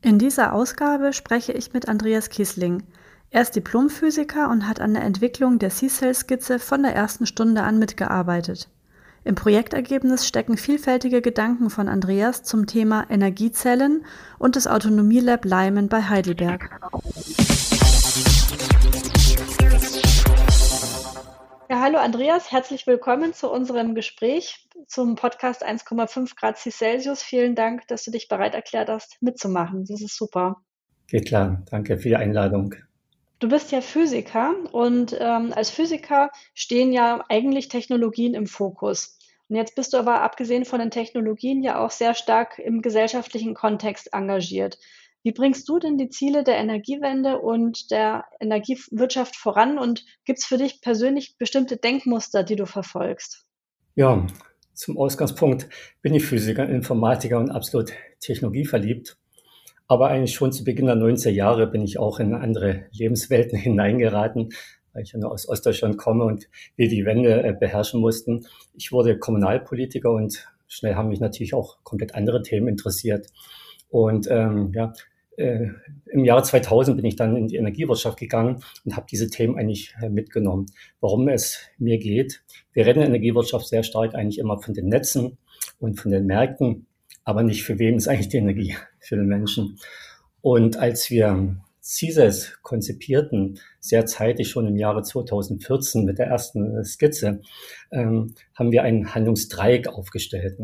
In dieser Ausgabe spreche ich mit Andreas Kiesling. Er ist Diplomphysiker und hat an der Entwicklung der C-Cell-Skizze von der ersten Stunde an mitgearbeitet. Im Projektergebnis stecken vielfältige Gedanken von Andreas zum Thema Energiezellen und des Autonomielab Leimen bei Heidelberg. Ja, hallo Andreas, herzlich willkommen zu unserem Gespräch zum Podcast 1,5 Grad Celsius. Vielen Dank, dass du dich bereit erklärt hast, mitzumachen. Das ist super. Geht klar. Danke für die Einladung. Du bist ja Physiker und ähm, als Physiker stehen ja eigentlich Technologien im Fokus. Und jetzt bist du aber abgesehen von den Technologien ja auch sehr stark im gesellschaftlichen Kontext engagiert. Wie bringst du denn die Ziele der Energiewende und der Energiewirtschaft voran und gibt es für dich persönlich bestimmte Denkmuster, die du verfolgst? Ja, zum Ausgangspunkt bin ich Physiker, Informatiker und absolut technologieverliebt. Aber eigentlich schon zu Beginn der 90er Jahre bin ich auch in andere Lebenswelten hineingeraten, weil ich ja nur aus Ostdeutschland komme und wir die Wende äh, beherrschen mussten. Ich wurde Kommunalpolitiker und schnell haben mich natürlich auch komplett andere Themen interessiert. Und ähm, ja, äh, im Jahre 2000 bin ich dann in die Energiewirtschaft gegangen und habe diese Themen eigentlich äh, mitgenommen. Warum es mir geht. Wir reden in der Energiewirtschaft sehr stark eigentlich immer von den Netzen und von den Märkten aber nicht für wem ist eigentlich die Energie, für den Menschen. Und als wir CISES konzipierten, sehr zeitig schon im Jahre 2014 mit der ersten Skizze, ähm, haben wir einen Handlungsdreieck aufgestellt.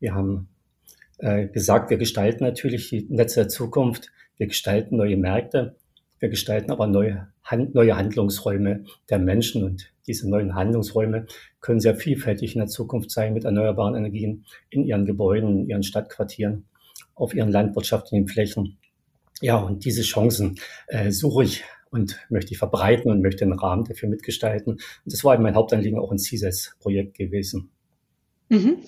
Wir haben äh, gesagt, wir gestalten natürlich die Netze der Zukunft, wir gestalten neue Märkte, wir gestalten aber neue, Hand, neue Handlungsräume der Menschen und diese neuen Handlungsräume können sehr vielfältig in der Zukunft sein mit erneuerbaren Energien in ihren Gebäuden, in ihren Stadtquartieren, auf ihren landwirtschaftlichen Flächen. Ja, und diese Chancen äh, suche ich und möchte ich verbreiten und möchte einen Rahmen dafür mitgestalten. Und das war eben mein Hauptanliegen auch ein CISES-Projekt gewesen. Mhm.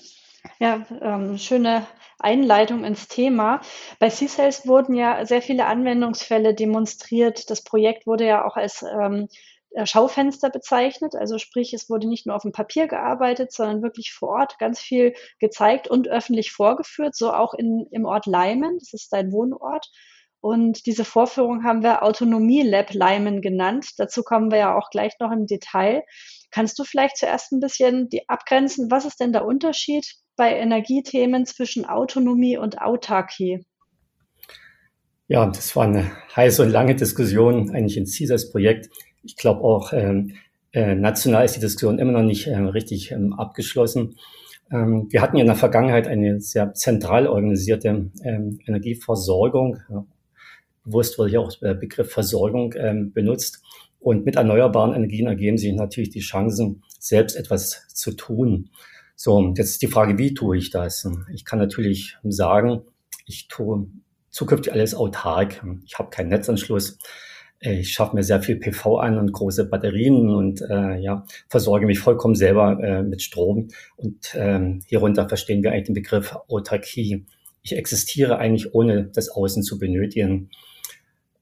Ja, ähm, schöne Einleitung ins Thema. Bei C-Cells wurden ja sehr viele Anwendungsfälle demonstriert. Das Projekt wurde ja auch als ähm, äh, Schaufenster bezeichnet. Also sprich, es wurde nicht nur auf dem Papier gearbeitet, sondern wirklich vor Ort ganz viel gezeigt und öffentlich vorgeführt, so auch in, im Ort Leimen. Das ist dein Wohnort. Und diese Vorführung haben wir Autonomie Lab Leimen genannt. Dazu kommen wir ja auch gleich noch im Detail. Kannst du vielleicht zuerst ein bisschen die abgrenzen? Was ist denn der Unterschied bei Energiethemen zwischen Autonomie und Autarkie? Ja, das war eine heiße und lange Diskussion eigentlich in CISAS-Projekt. Ich glaube auch, ähm, äh, national ist die Diskussion immer noch nicht äh, richtig ähm, abgeschlossen. Ähm, wir hatten ja in der Vergangenheit eine sehr zentral organisierte ähm, Energieversorgung. Ja, bewusst wurde ja auch der Begriff Versorgung ähm, benutzt. Und mit erneuerbaren Energien ergeben sich natürlich die Chancen, selbst etwas zu tun. So, jetzt ist die Frage, wie tue ich das? Ich kann natürlich sagen, ich tue zukünftig alles autark. Ich habe keinen Netzanschluss. Ich schaffe mir sehr viel PV an und große Batterien und äh, ja, versorge mich vollkommen selber äh, mit Strom. Und ähm, hierunter verstehen wir eigentlich den Begriff Autarkie. Ich existiere eigentlich ohne das Außen zu benötigen.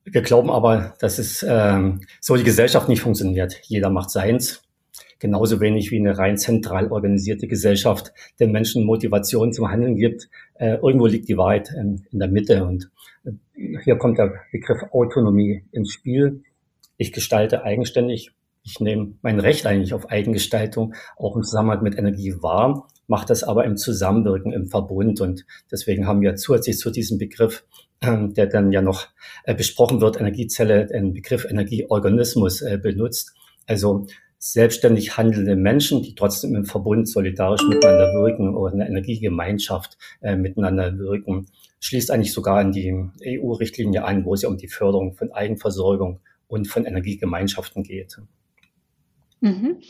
Wir glauben aber, dass es ähm, so die Gesellschaft nicht funktioniert. Jeder macht seins genauso wenig wie eine rein zentral organisierte Gesellschaft den Menschen Motivation zum Handeln gibt. Äh, irgendwo liegt die Wahrheit ähm, in der Mitte und äh, hier kommt der Begriff Autonomie ins Spiel. Ich gestalte eigenständig. Ich nehme mein Recht eigentlich auf Eigengestaltung auch im Zusammenhang mit Energie wahr, mache das aber im Zusammenwirken, im Verbund. Und deswegen haben wir zusätzlich zu diesem Begriff, ähm, der dann ja noch äh, besprochen wird, Energiezelle, den Begriff Energieorganismus äh, benutzt. Also selbstständig handelnde Menschen, die trotzdem im Verbund solidarisch miteinander wirken oder in der Energiegemeinschaft äh, miteinander wirken, schließt eigentlich sogar in die EU-Richtlinie an, wo es ja um die Förderung von Eigenversorgung und von Energiegemeinschaften geht. Mhm.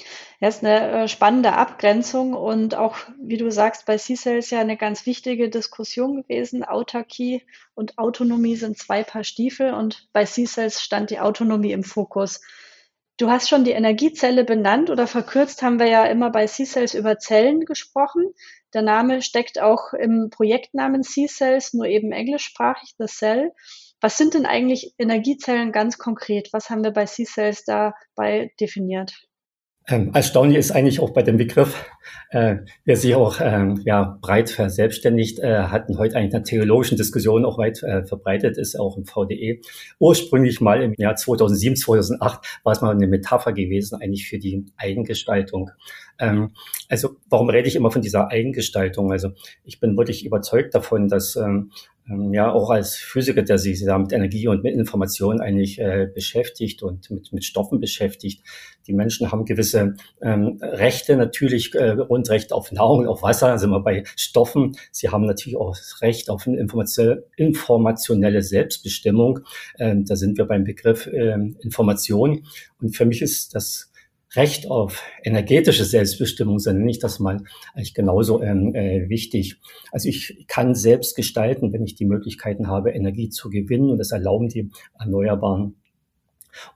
Ja, ist eine äh, spannende Abgrenzung und auch, wie du sagst, bei C-Cells ja eine ganz wichtige Diskussion gewesen. Autarkie und Autonomie sind zwei Paar Stiefel und bei C-Cells stand die Autonomie im Fokus. Du hast schon die Energiezelle benannt oder verkürzt haben wir ja immer bei C-Cells über Zellen gesprochen. Der Name steckt auch im Projektnamen C-Cells, nur eben englischsprachig, The Cell. Was sind denn eigentlich Energiezellen ganz konkret? Was haben wir bei C-Cells dabei definiert? Ähm, erstaunlich ist eigentlich auch bei dem Begriff, äh, der sich auch ähm, ja, breit verselbstständigt, äh, hatten heute eigentlich eine theologischen Diskussion auch weit äh, verbreitet, ist auch im VDE. Ursprünglich mal im Jahr 2007, 2008 war es mal eine Metapher gewesen, eigentlich für die Eigengestaltung. Ähm, also warum rede ich immer von dieser Eigengestaltung? Also ich bin wirklich überzeugt davon, dass ähm, ähm, ja auch als Physiker, der sich da mit Energie und mit Information eigentlich äh, beschäftigt und mit, mit Stoffen beschäftigt. Die Menschen haben gewisse ähm, Rechte, natürlich äh, Grundrecht auf Nahrung, auf Wasser, sind wir bei Stoffen. Sie haben natürlich auch das Recht auf eine informationelle Selbstbestimmung. Ähm, da sind wir beim Begriff ähm, Information. Und für mich ist das Recht auf energetische Selbstbestimmung, so nenne ich das mal, eigentlich genauso ähm, äh, wichtig. Also ich kann selbst gestalten, wenn ich die Möglichkeiten habe, Energie zu gewinnen und das erlauben die Erneuerbaren.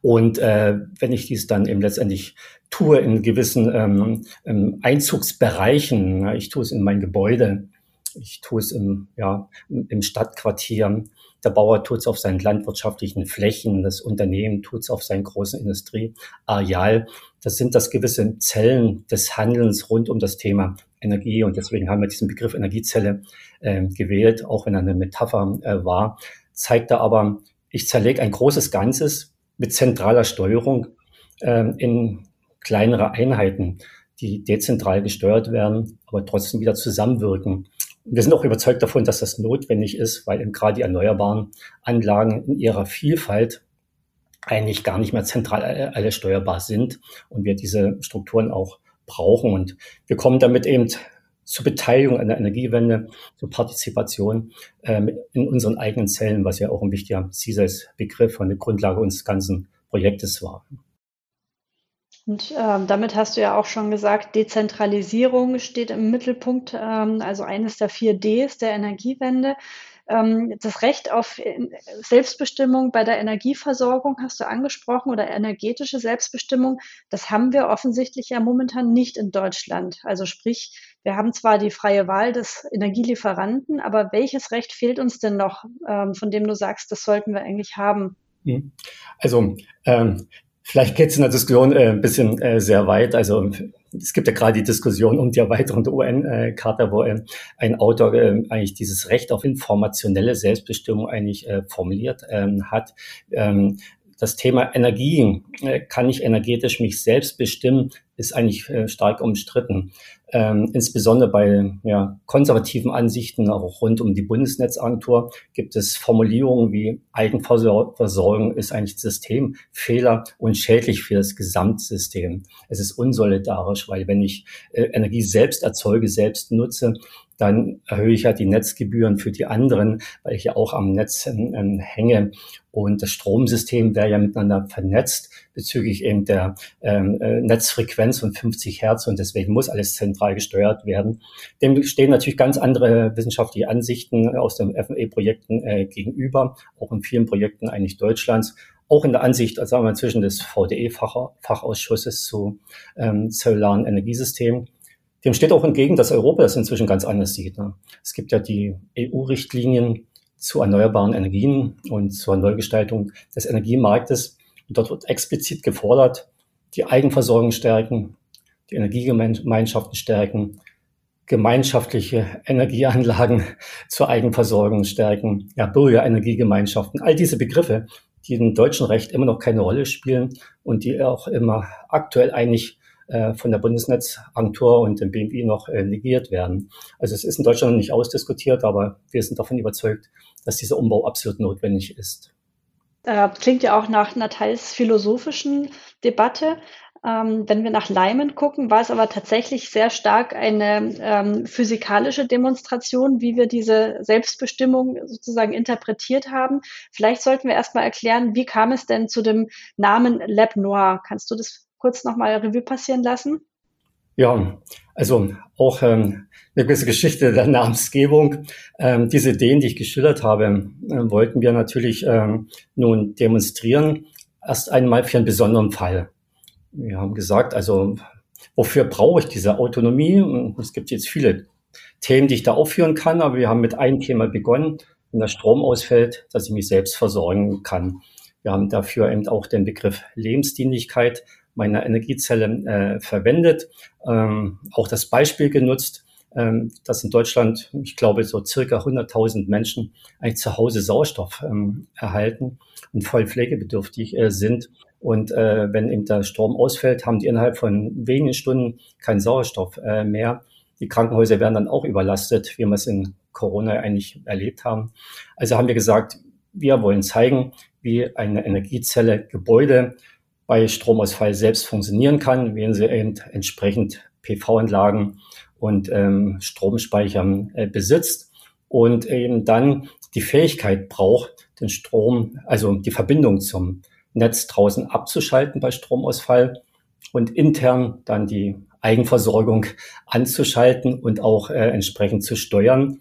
Und äh, wenn ich dies dann eben letztendlich tue in gewissen ähm, ähm, Einzugsbereichen, ich tue es in mein Gebäude, ich tue es im, ja, im Stadtquartier, der Bauer tut es auf seinen landwirtschaftlichen Flächen, das Unternehmen tut es auf seinen großen Industrieareal. Das sind das gewisse Zellen des Handelns rund um das Thema Energie. Und deswegen haben wir diesen Begriff Energiezelle äh, gewählt, auch wenn er eine Metapher äh, war. Zeigt er aber, ich zerlege ein großes Ganzes mit zentraler Steuerung äh, in kleinere Einheiten, die dezentral gesteuert werden, aber trotzdem wieder zusammenwirken. Wir sind auch überzeugt davon, dass das notwendig ist, weil eben gerade die erneuerbaren Anlagen in ihrer Vielfalt eigentlich gar nicht mehr zentral alle steuerbar sind und wir diese Strukturen auch brauchen. Und wir kommen damit eben zur Beteiligung an der Energiewende, zur Partizipation ähm, in unseren eigenen Zellen, was ja auch ein wichtiger CISES-Begriff und eine Grundlage unseres ganzen Projektes war. Und ähm, damit hast du ja auch schon gesagt, Dezentralisierung steht im Mittelpunkt, ähm, also eines der vier Ds der Energiewende. Ähm, das Recht auf äh, Selbstbestimmung bei der Energieversorgung hast du angesprochen oder energetische Selbstbestimmung. Das haben wir offensichtlich ja momentan nicht in Deutschland. Also sprich, wir haben zwar die freie Wahl des Energielieferanten, aber welches Recht fehlt uns denn noch, ähm, von dem du sagst, das sollten wir eigentlich haben? Hm. Also ähm, Vielleicht geht es in der Diskussion äh, ein bisschen äh, sehr weit. Also es gibt ja gerade die Diskussion um die Erweiterung der UN-Charta, wo äh, ein Autor äh, eigentlich dieses Recht auf informationelle Selbstbestimmung eigentlich äh, formuliert ähm, hat. Ähm, das Thema Energie, äh, kann ich energetisch mich selbst bestimmen, ist eigentlich äh, stark umstritten. Ähm, insbesondere bei ja, konservativen Ansichten, auch rund um die Bundesnetzagentur, gibt es Formulierungen wie Eigenversorgung ist eigentlich Systemfehler und schädlich für das Gesamtsystem. Es ist unsolidarisch, weil wenn ich äh, Energie selbst erzeuge, selbst nutze, dann erhöhe ich ja die Netzgebühren für die anderen, weil ich ja auch am Netz äh, hänge. Und das Stromsystem wäre ja miteinander vernetzt bezüglich eben der ähm, äh, Netzfrequenz von 50 Hertz und deswegen muss alles zentral gesteuert werden. Dem stehen natürlich ganz andere wissenschaftliche Ansichten aus den FME-Projekten äh, gegenüber, auch in vielen Projekten eigentlich Deutschlands auch in der Ansicht, also sagen wir zwischen des VDE-Fachausschusses zu ähm, zellularen Energiesystemen. Dem steht auch entgegen, dass Europa das inzwischen ganz anders sieht. Ne? Es gibt ja die EU-Richtlinien zu erneuerbaren Energien und zur Neugestaltung des Energiemarktes. Und dort wird explizit gefordert, die Eigenversorgung stärken, die Energiegemeinschaften stärken, gemeinschaftliche Energieanlagen zur Eigenversorgung stärken, ja, Bürgerenergiegemeinschaften, all diese Begriffe, die im deutschen Recht immer noch keine Rolle spielen und die auch immer aktuell eigentlich von der Bundesnetzagentur und dem BMI noch äh, negiert werden. Also es ist in Deutschland noch nicht ausdiskutiert, aber wir sind davon überzeugt, dass dieser Umbau absolut notwendig ist. Äh, klingt ja auch nach einer teils philosophischen Debatte. Ähm, wenn wir nach Lyman gucken, war es aber tatsächlich sehr stark eine ähm, physikalische Demonstration, wie wir diese Selbstbestimmung sozusagen interpretiert haben. Vielleicht sollten wir erstmal erklären, wie kam es denn zu dem Namen Lab Noir? Kannst du das kurz nochmal Revue passieren lassen? Ja, also auch ähm, eine gewisse Geschichte der Namensgebung. Ähm, diese Ideen, die ich geschildert habe, äh, wollten wir natürlich ähm, nun demonstrieren. Erst einmal für einen besonderen Fall. Wir haben gesagt, also wofür brauche ich diese Autonomie? Es gibt jetzt viele Themen, die ich da aufführen kann, aber wir haben mit einem Thema begonnen. Wenn der Strom ausfällt, dass ich mich selbst versorgen kann. Wir haben dafür eben auch den Begriff Lebensdienlichkeit meiner Energiezelle äh, verwendet, ähm, auch das Beispiel genutzt, ähm, dass in Deutschland, ich glaube, so circa 100.000 Menschen eigentlich zu Hause Sauerstoff ähm, erhalten und voll pflegebedürftig äh, sind. Und äh, wenn eben der Strom ausfällt, haben die innerhalb von wenigen Stunden keinen Sauerstoff äh, mehr. Die Krankenhäuser werden dann auch überlastet, wie wir es in Corona eigentlich erlebt haben. Also haben wir gesagt, wir wollen zeigen, wie eine Energiezelle Gebäude bei Stromausfall selbst funktionieren kann, wenn sie eben entsprechend PV-Anlagen und ähm, Stromspeichern äh, besitzt und eben dann die Fähigkeit braucht, den Strom, also die Verbindung zum Netz draußen abzuschalten bei Stromausfall und intern dann die Eigenversorgung anzuschalten und auch äh, entsprechend zu steuern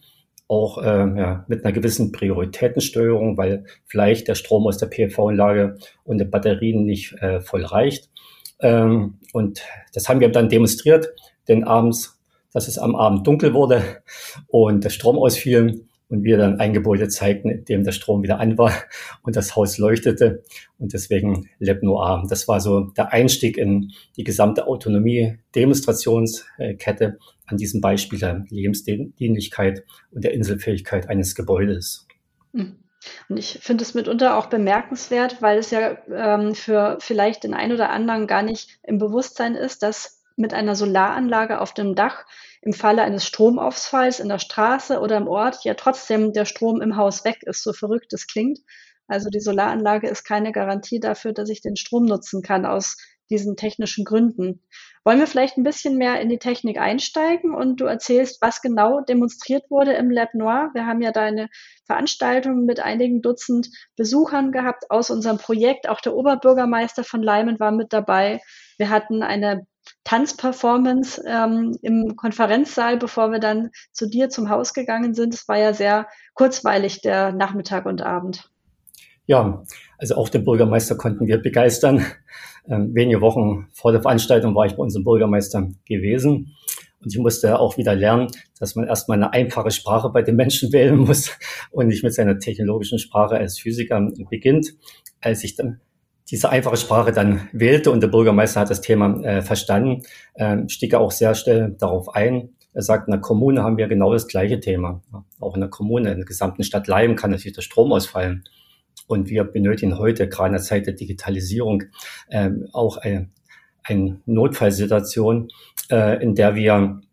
auch äh, ja, mit einer gewissen Prioritätensteuerung, weil vielleicht der Strom aus der PV-Anlage und der Batterien nicht äh, voll reicht. Ähm, und das haben wir dann demonstriert, denn abends, dass es am Abend dunkel wurde und der Strom ausfiel und wir dann ein Gebäude zeigten, in dem der Strom wieder an war und das Haus leuchtete und deswegen Leb Noir. Das war so der Einstieg in die gesamte Autonomie-Demonstrationskette an diesem Beispiel der Lebensdienlichkeit und der Inselfähigkeit eines Gebäudes. Hm. Und ich finde es mitunter auch bemerkenswert, weil es ja ähm, für vielleicht den einen oder anderen gar nicht im Bewusstsein ist, dass mit einer Solaranlage auf dem Dach im Falle eines Stromausfalls in der Straße oder im Ort ja trotzdem der Strom im Haus weg ist, so verrückt es klingt. Also die Solaranlage ist keine Garantie dafür, dass ich den Strom nutzen kann aus diesen technischen Gründen. Wollen wir vielleicht ein bisschen mehr in die Technik einsteigen und du erzählst, was genau demonstriert wurde im Lab Noir? Wir haben ja da eine Veranstaltung mit einigen Dutzend Besuchern gehabt aus unserem Projekt. Auch der Oberbürgermeister von Leimen war mit dabei. Wir hatten eine Tanzperformance ähm, im Konferenzsaal, bevor wir dann zu dir zum Haus gegangen sind. Es war ja sehr kurzweilig, der Nachmittag und Abend. Ja, also auch den Bürgermeister konnten wir begeistern. Ähm, wenige Wochen vor der Veranstaltung war ich bei unserem Bürgermeister gewesen. Und ich musste auch wieder lernen, dass man erstmal eine einfache Sprache bei den Menschen wählen muss und nicht mit seiner technologischen Sprache als Physiker beginnt. Als ich dann diese einfache Sprache dann wählte und der Bürgermeister hat das Thema äh, verstanden, äh, stieg er auch sehr schnell darauf ein. Er sagt, in der Kommune haben wir genau das gleiche Thema. Auch in der Kommune, in der gesamten Stadt Leim kann natürlich der Strom ausfallen. Und wir benötigen heute, gerade in der Zeit der Digitalisierung, äh, auch eine, eine Notfallsituation, äh, in der wir äh,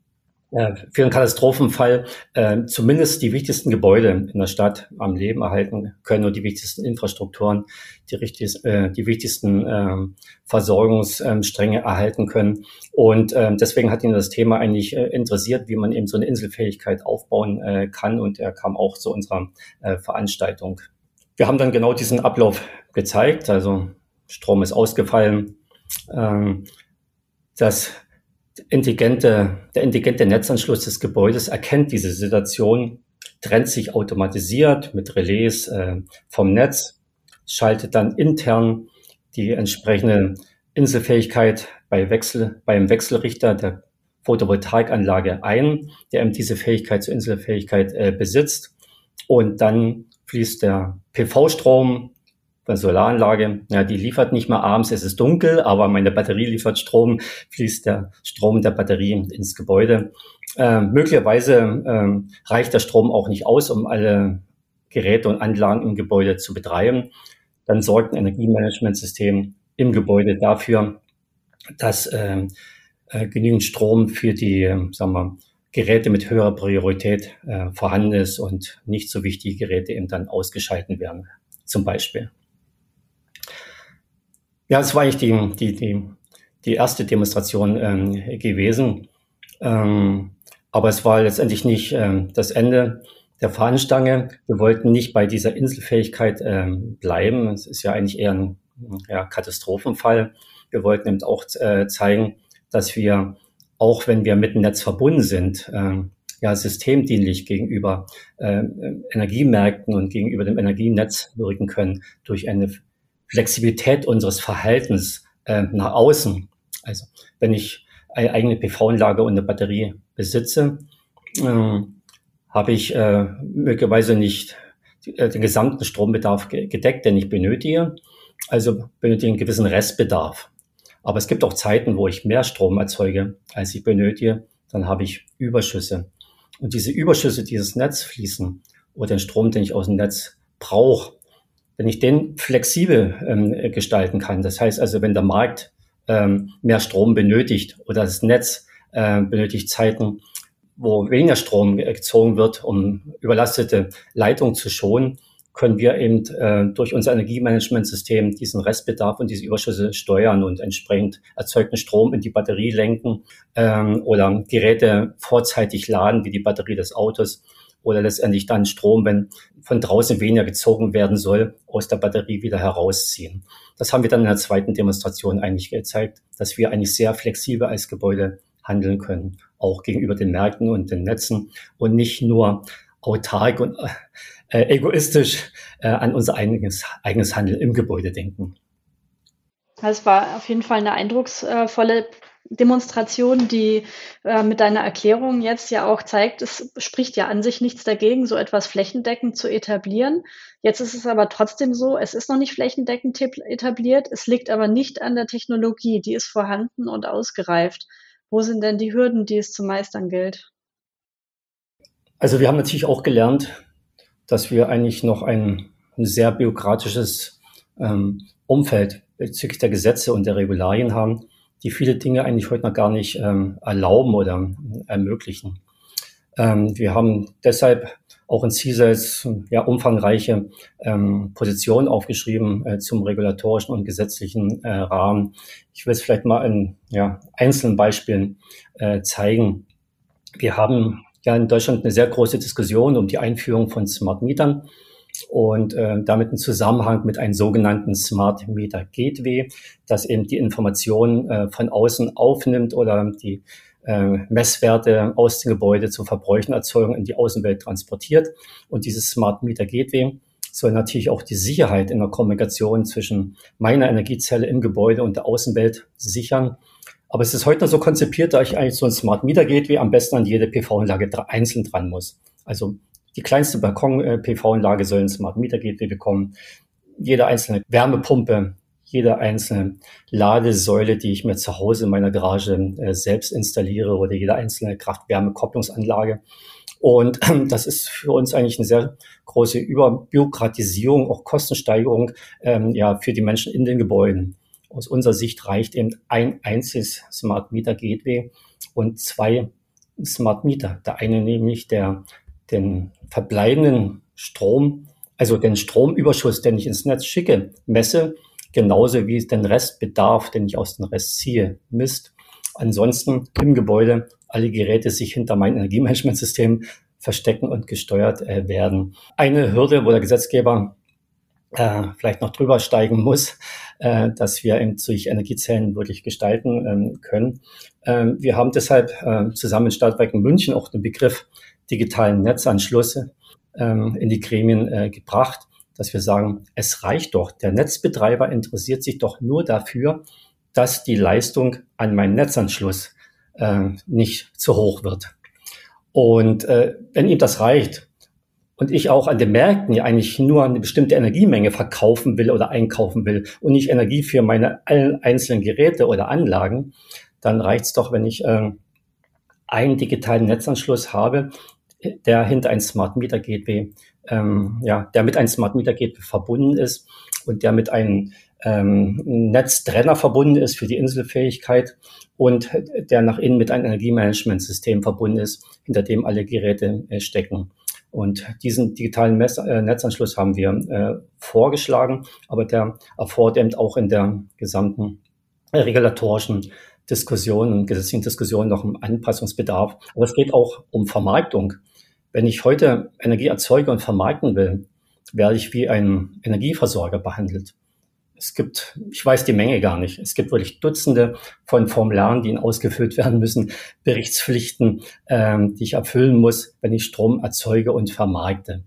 für einen Katastrophenfall äh, zumindest die wichtigsten Gebäude in der Stadt am Leben erhalten können und die wichtigsten Infrastrukturen, die, richtig, äh, die wichtigsten äh, Versorgungsstränge erhalten können. Und äh, deswegen hat ihn das Thema eigentlich äh, interessiert, wie man eben so eine Inselfähigkeit aufbauen äh, kann. Und er kam auch zu unserer äh, Veranstaltung. Wir haben dann genau diesen Ablauf gezeigt. Also Strom ist ausgefallen. Ähm, das intelligente, der intelligente Netzanschluss des Gebäudes erkennt diese Situation, trennt sich automatisiert mit Relais äh, vom Netz, schaltet dann intern die entsprechende Inselfähigkeit bei Wechsel, beim Wechselrichter der Photovoltaikanlage ein, der eben diese Fähigkeit zur Inselfähigkeit äh, besitzt. Und dann fließt der PV-Strom bei Solaranlage, ja, die liefert nicht mal abends, es ist dunkel, aber meine Batterie liefert Strom, fließt der Strom der Batterie ins Gebäude. Ähm, möglicherweise ähm, reicht der Strom auch nicht aus, um alle Geräte und Anlagen im Gebäude zu betreiben. Dann sorgt ein Energiemanagementsystem im Gebäude dafür, dass ähm, äh, genügend Strom für die, äh, sagen wir, Geräte mit höherer Priorität äh, vorhanden ist und nicht so wichtige Geräte eben dann ausgeschalten werden, zum Beispiel. Ja, das war eigentlich die, die, die, die erste Demonstration ähm, gewesen. Ähm, aber es war letztendlich nicht ähm, das Ende der Fahnenstange. Wir wollten nicht bei dieser Inselfähigkeit ähm, bleiben. Es ist ja eigentlich eher ein ja, Katastrophenfall. Wir wollten eben auch äh, zeigen, dass wir, auch wenn wir mit dem Netz verbunden sind, äh, ja, systemdienlich gegenüber äh, Energiemärkten und gegenüber dem Energienetz wirken können durch eine Flexibilität unseres Verhaltens äh, nach außen. Also wenn ich eine eigene PV-Anlage und eine Batterie besitze, äh, habe ich äh, möglicherweise nicht äh, den gesamten Strombedarf gedeckt, den ich benötige. Also benötige einen gewissen Restbedarf. Aber es gibt auch Zeiten, wo ich mehr Strom erzeuge, als ich benötige. Dann habe ich Überschüsse. Und diese Überschüsse, die ins Netz fließen oder den Strom, den ich aus dem Netz brauche, wenn ich den flexibel ähm, gestalten kann, das heißt also, wenn der Markt ähm, mehr Strom benötigt oder das Netz äh, benötigt Zeiten, wo weniger Strom gezogen wird, um überlastete Leitungen zu schonen, können wir eben äh, durch unser Energiemanagementsystem diesen Restbedarf und diese Überschüsse steuern und entsprechend erzeugten Strom in die Batterie lenken ähm, oder Geräte vorzeitig laden, wie die Batterie des Autos oder letztendlich dann Strom, wenn von draußen weniger gezogen werden soll, aus der Batterie wieder herausziehen. Das haben wir dann in der zweiten Demonstration eigentlich gezeigt, dass wir eigentlich sehr flexibel als Gebäude handeln können, auch gegenüber den Märkten und den Netzen und nicht nur autark und äh, egoistisch äh, an unser eigenes, eigenes Handeln im Gebäude denken. Das war auf jeden Fall eine eindrucksvolle Demonstration, die äh, mit deiner Erklärung jetzt ja auch zeigt, es spricht ja an sich nichts dagegen, so etwas flächendeckend zu etablieren. Jetzt ist es aber trotzdem so, es ist noch nicht flächendeckend etabliert, es liegt aber nicht an der Technologie, die ist vorhanden und ausgereift. Wo sind denn die Hürden, die es zu meistern gilt? Also wir haben natürlich auch gelernt, dass wir eigentlich noch ein, ein sehr bürokratisches ähm, Umfeld bezüglich der Gesetze und der Regularien haben, die viele Dinge eigentlich heute noch gar nicht ähm, erlauben oder ermöglichen. Ähm, wir haben deshalb auch in CISAs ja umfangreiche ähm, Positionen aufgeschrieben äh, zum regulatorischen und gesetzlichen äh, Rahmen. Ich will es vielleicht mal in ja, einzelnen Beispielen äh, zeigen. Wir haben ja in Deutschland eine sehr große Diskussion um die Einführung von Smart Mietern und äh, damit einen Zusammenhang mit einem sogenannten Smart Meter Gateway, das eben die Informationen äh, von außen aufnimmt oder die äh, Messwerte aus den Gebäuden zur Verbräuchenerzeugung in die Außenwelt transportiert. Und dieses Smart Meter Gateway soll natürlich auch die Sicherheit in der Kommunikation zwischen meiner Energiezelle im Gebäude und der Außenwelt sichern. Aber es ist heute noch so konzipiert, da ich eigentlich so ein Smart Meter Gateway am besten an jede PV-Anlage einzeln dran muss. Also die kleinste Balkon-PV-Anlage soll ein Smart Meter Gateway bekommen. Jede einzelne Wärmepumpe, jede einzelne Ladesäule, die ich mir zu Hause in meiner Garage äh, selbst installiere oder jede einzelne Kraft-Wärme-Kopplungsanlage. Und das ist für uns eigentlich eine sehr große Überbürokratisierung, auch Kostensteigerung ähm, ja, für die Menschen in den Gebäuden. Aus unserer Sicht reicht eben ein einziges Smart Meter Gateway und zwei Smart Meter. Der eine nämlich, der den verbleibenden Strom, also den Stromüberschuss, den ich ins Netz schicke, messe, genauso wie den Restbedarf, den ich aus dem Rest ziehe, misst. Ansonsten im Gebäude alle Geräte sich hinter mein Energiemanagementsystem verstecken und gesteuert äh, werden. Eine Hürde, wo der Gesetzgeber äh, vielleicht noch drüber steigen muss, äh, dass wir eben durch Energiezellen wirklich gestalten ähm, können. Ähm, wir haben deshalb äh, zusammen in München auch den Begriff digitalen Netzanschlüsse ähm, in die Gremien äh, gebracht, dass wir sagen, es reicht doch. Der Netzbetreiber interessiert sich doch nur dafür, dass die Leistung an meinem Netzanschluss äh, nicht zu hoch wird. Und äh, wenn ihm das reicht und ich auch an den Märkten ja eigentlich nur eine bestimmte Energiemenge verkaufen will oder einkaufen will und nicht Energie für meine einzelnen Geräte oder Anlagen, dann reicht es doch, wenn ich äh, einen digitalen Netzanschluss habe, der hinter ein Smart Meter Gateway, ähm, ja, der mit einem Smart Meter Gateway verbunden ist und der mit einem ähm, Netztrenner verbunden ist für die Inselfähigkeit und der nach innen mit einem Energiemanagementsystem verbunden ist, hinter dem alle Geräte äh, stecken. Und diesen digitalen Mess äh, Netzanschluss haben wir äh, vorgeschlagen, aber der erfordert eben auch in der gesamten regulatorischen Diskussion und gesetzlichen Diskussion noch einen Anpassungsbedarf. Aber es geht auch um Vermarktung. Wenn ich heute Energie erzeuge und vermarkten will, werde ich wie ein Energieversorger behandelt. es gibt, ich weiß die Menge gar nicht. Es gibt wirklich Dutzende von Formularen, die ausgefüllt werden müssen, Berichtspflichten, ähm, die ich erfüllen muss, wenn ich Strom erzeuge und vermarkte.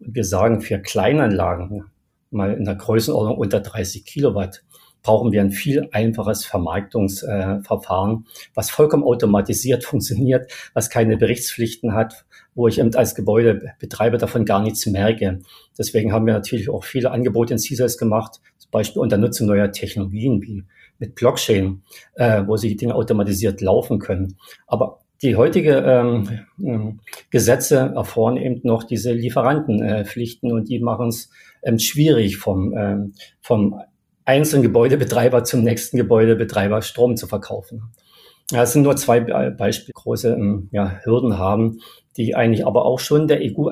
Und wir sagen, für Kleinanlagen, mal in der Größenordnung unter 30 Kilowatt, brauchen wir ein viel einfaches Vermarktungsverfahren, äh, was vollkommen automatisiert funktioniert, was keine Berichtspflichten hat, wo ich eben als Gebäudebetreiber davon gar nichts merke. Deswegen haben wir natürlich auch viele Angebote in CSAS gemacht, zum Beispiel unter Nutzung neuer Technologien wie mit Blockchain, äh, wo sie Dinge automatisiert laufen können. Aber die heutige ähm, ähm, Gesetze erfordern eben noch diese Lieferantenpflichten äh, und die machen es ähm, schwierig vom, ähm, vom einzelnen Gebäudebetreiber zum nächsten Gebäudebetreiber Strom zu verkaufen. Ja, es sind nur zwei Beispiele, große ähm, ja, Hürden haben, die eigentlich aber auch schon der EU,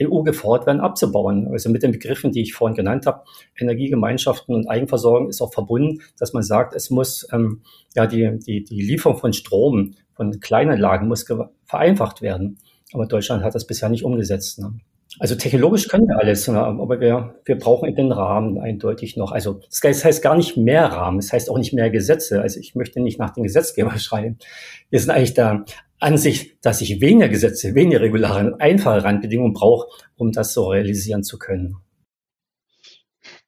EU gefordert werden, abzubauen. Also mit den Begriffen, die ich vorhin genannt habe, Energiegemeinschaften und Eigenversorgung ist auch verbunden, dass man sagt, es muss ähm, ja die, die, die Lieferung von Strom von Kleinanlagen muss vereinfacht werden. Aber Deutschland hat das bisher nicht umgesetzt. Ne? Also technologisch können wir alles, aber wir, wir brauchen den Rahmen eindeutig noch. Also das heißt gar nicht mehr Rahmen, das heißt auch nicht mehr Gesetze. Also ich möchte nicht nach den Gesetzgeber schreien. Wir sind eigentlich der Ansicht, dass ich weniger Gesetze, weniger Regularien, einfache Randbedingungen brauche, um das so realisieren zu können.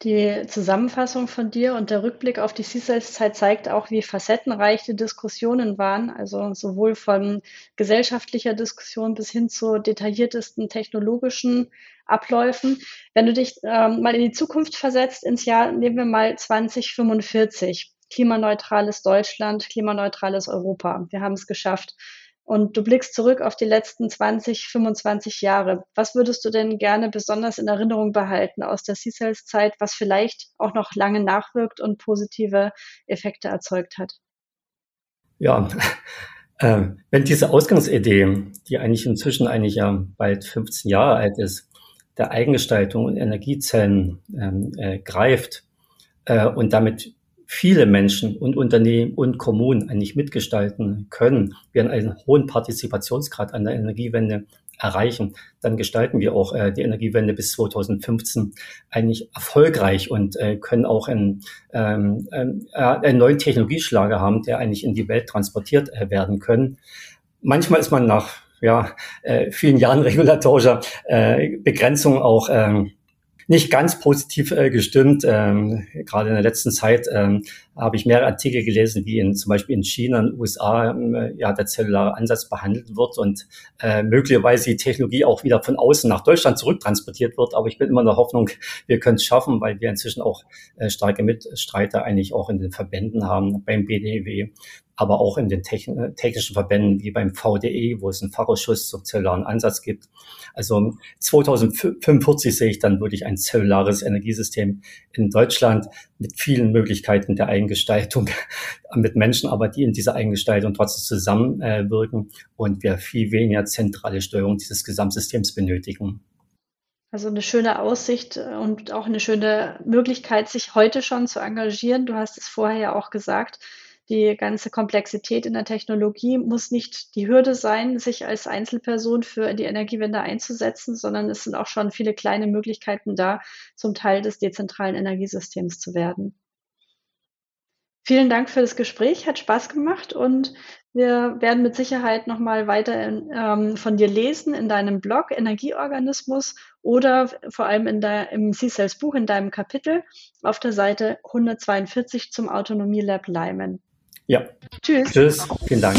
Die Zusammenfassung von dir und der Rückblick auf die CISELS-Zeit zeigt auch, wie facettenreich die Diskussionen waren, also sowohl von gesellschaftlicher Diskussion bis hin zu detailliertesten technologischen Abläufen. Wenn du dich ähm, mal in die Zukunft versetzt, ins Jahr, nehmen wir mal 2045, klimaneutrales Deutschland, klimaneutrales Europa. Wir haben es geschafft und du blickst zurück auf die letzten 20, 25 Jahre. Was würdest du denn gerne besonders in Erinnerung behalten aus der C-Cells-Zeit, was vielleicht auch noch lange nachwirkt und positive Effekte erzeugt hat? Ja, äh, wenn diese Ausgangsidee, die eigentlich inzwischen eigentlich ja bald 15 Jahre alt ist, der Eigengestaltung und Energiezellen ähm, äh, greift äh, und damit viele Menschen und Unternehmen und Kommunen eigentlich mitgestalten können, wir einen hohen Partizipationsgrad an der Energiewende erreichen, dann gestalten wir auch äh, die Energiewende bis 2015 eigentlich erfolgreich und äh, können auch einen, ähm, äh, einen neuen Technologieschlager haben, der eigentlich in die Welt transportiert äh, werden können. Manchmal ist man nach ja, äh, vielen Jahren regulatorischer äh, Begrenzung auch ähm, nicht ganz positiv äh, gestimmt. Ähm, gerade in der letzten Zeit ähm, habe ich mehrere Artikel gelesen, wie in, zum Beispiel in China und USA äh, ja der zellulare Ansatz behandelt wird und äh, möglicherweise die Technologie auch wieder von außen nach Deutschland zurücktransportiert wird. Aber ich bin immer in der Hoffnung, wir können es schaffen, weil wir inzwischen auch äh, starke Mitstreiter eigentlich auch in den Verbänden haben, beim BDW, aber auch in den technischen Verbänden wie beim VDE, wo es einen Fachausschuss zum zellularen Ansatz gibt. Also 2045 sehe ich dann wirklich ein zellulares Energiesystem in Deutschland mit vielen Möglichkeiten der Eigengestaltung mit Menschen, aber die in dieser Eigengestaltung trotzdem zusammenwirken und wir viel weniger zentrale Steuerung dieses Gesamtsystems benötigen. Also eine schöne Aussicht und auch eine schöne Möglichkeit, sich heute schon zu engagieren. Du hast es vorher ja auch gesagt die ganze Komplexität in der Technologie muss nicht die Hürde sein, sich als Einzelperson für die Energiewende einzusetzen, sondern es sind auch schon viele kleine Möglichkeiten da, zum Teil des dezentralen Energiesystems zu werden. Vielen Dank für das Gespräch, hat Spaß gemacht und wir werden mit Sicherheit nochmal weiter in, ähm, von dir lesen in deinem Blog Energieorganismus oder vor allem in der, im C-Cells Buch in deinem Kapitel auf der Seite 142 zum Autonomie Lab Leimen. Ja. Tschüss. Tschüss. Vielen Dank.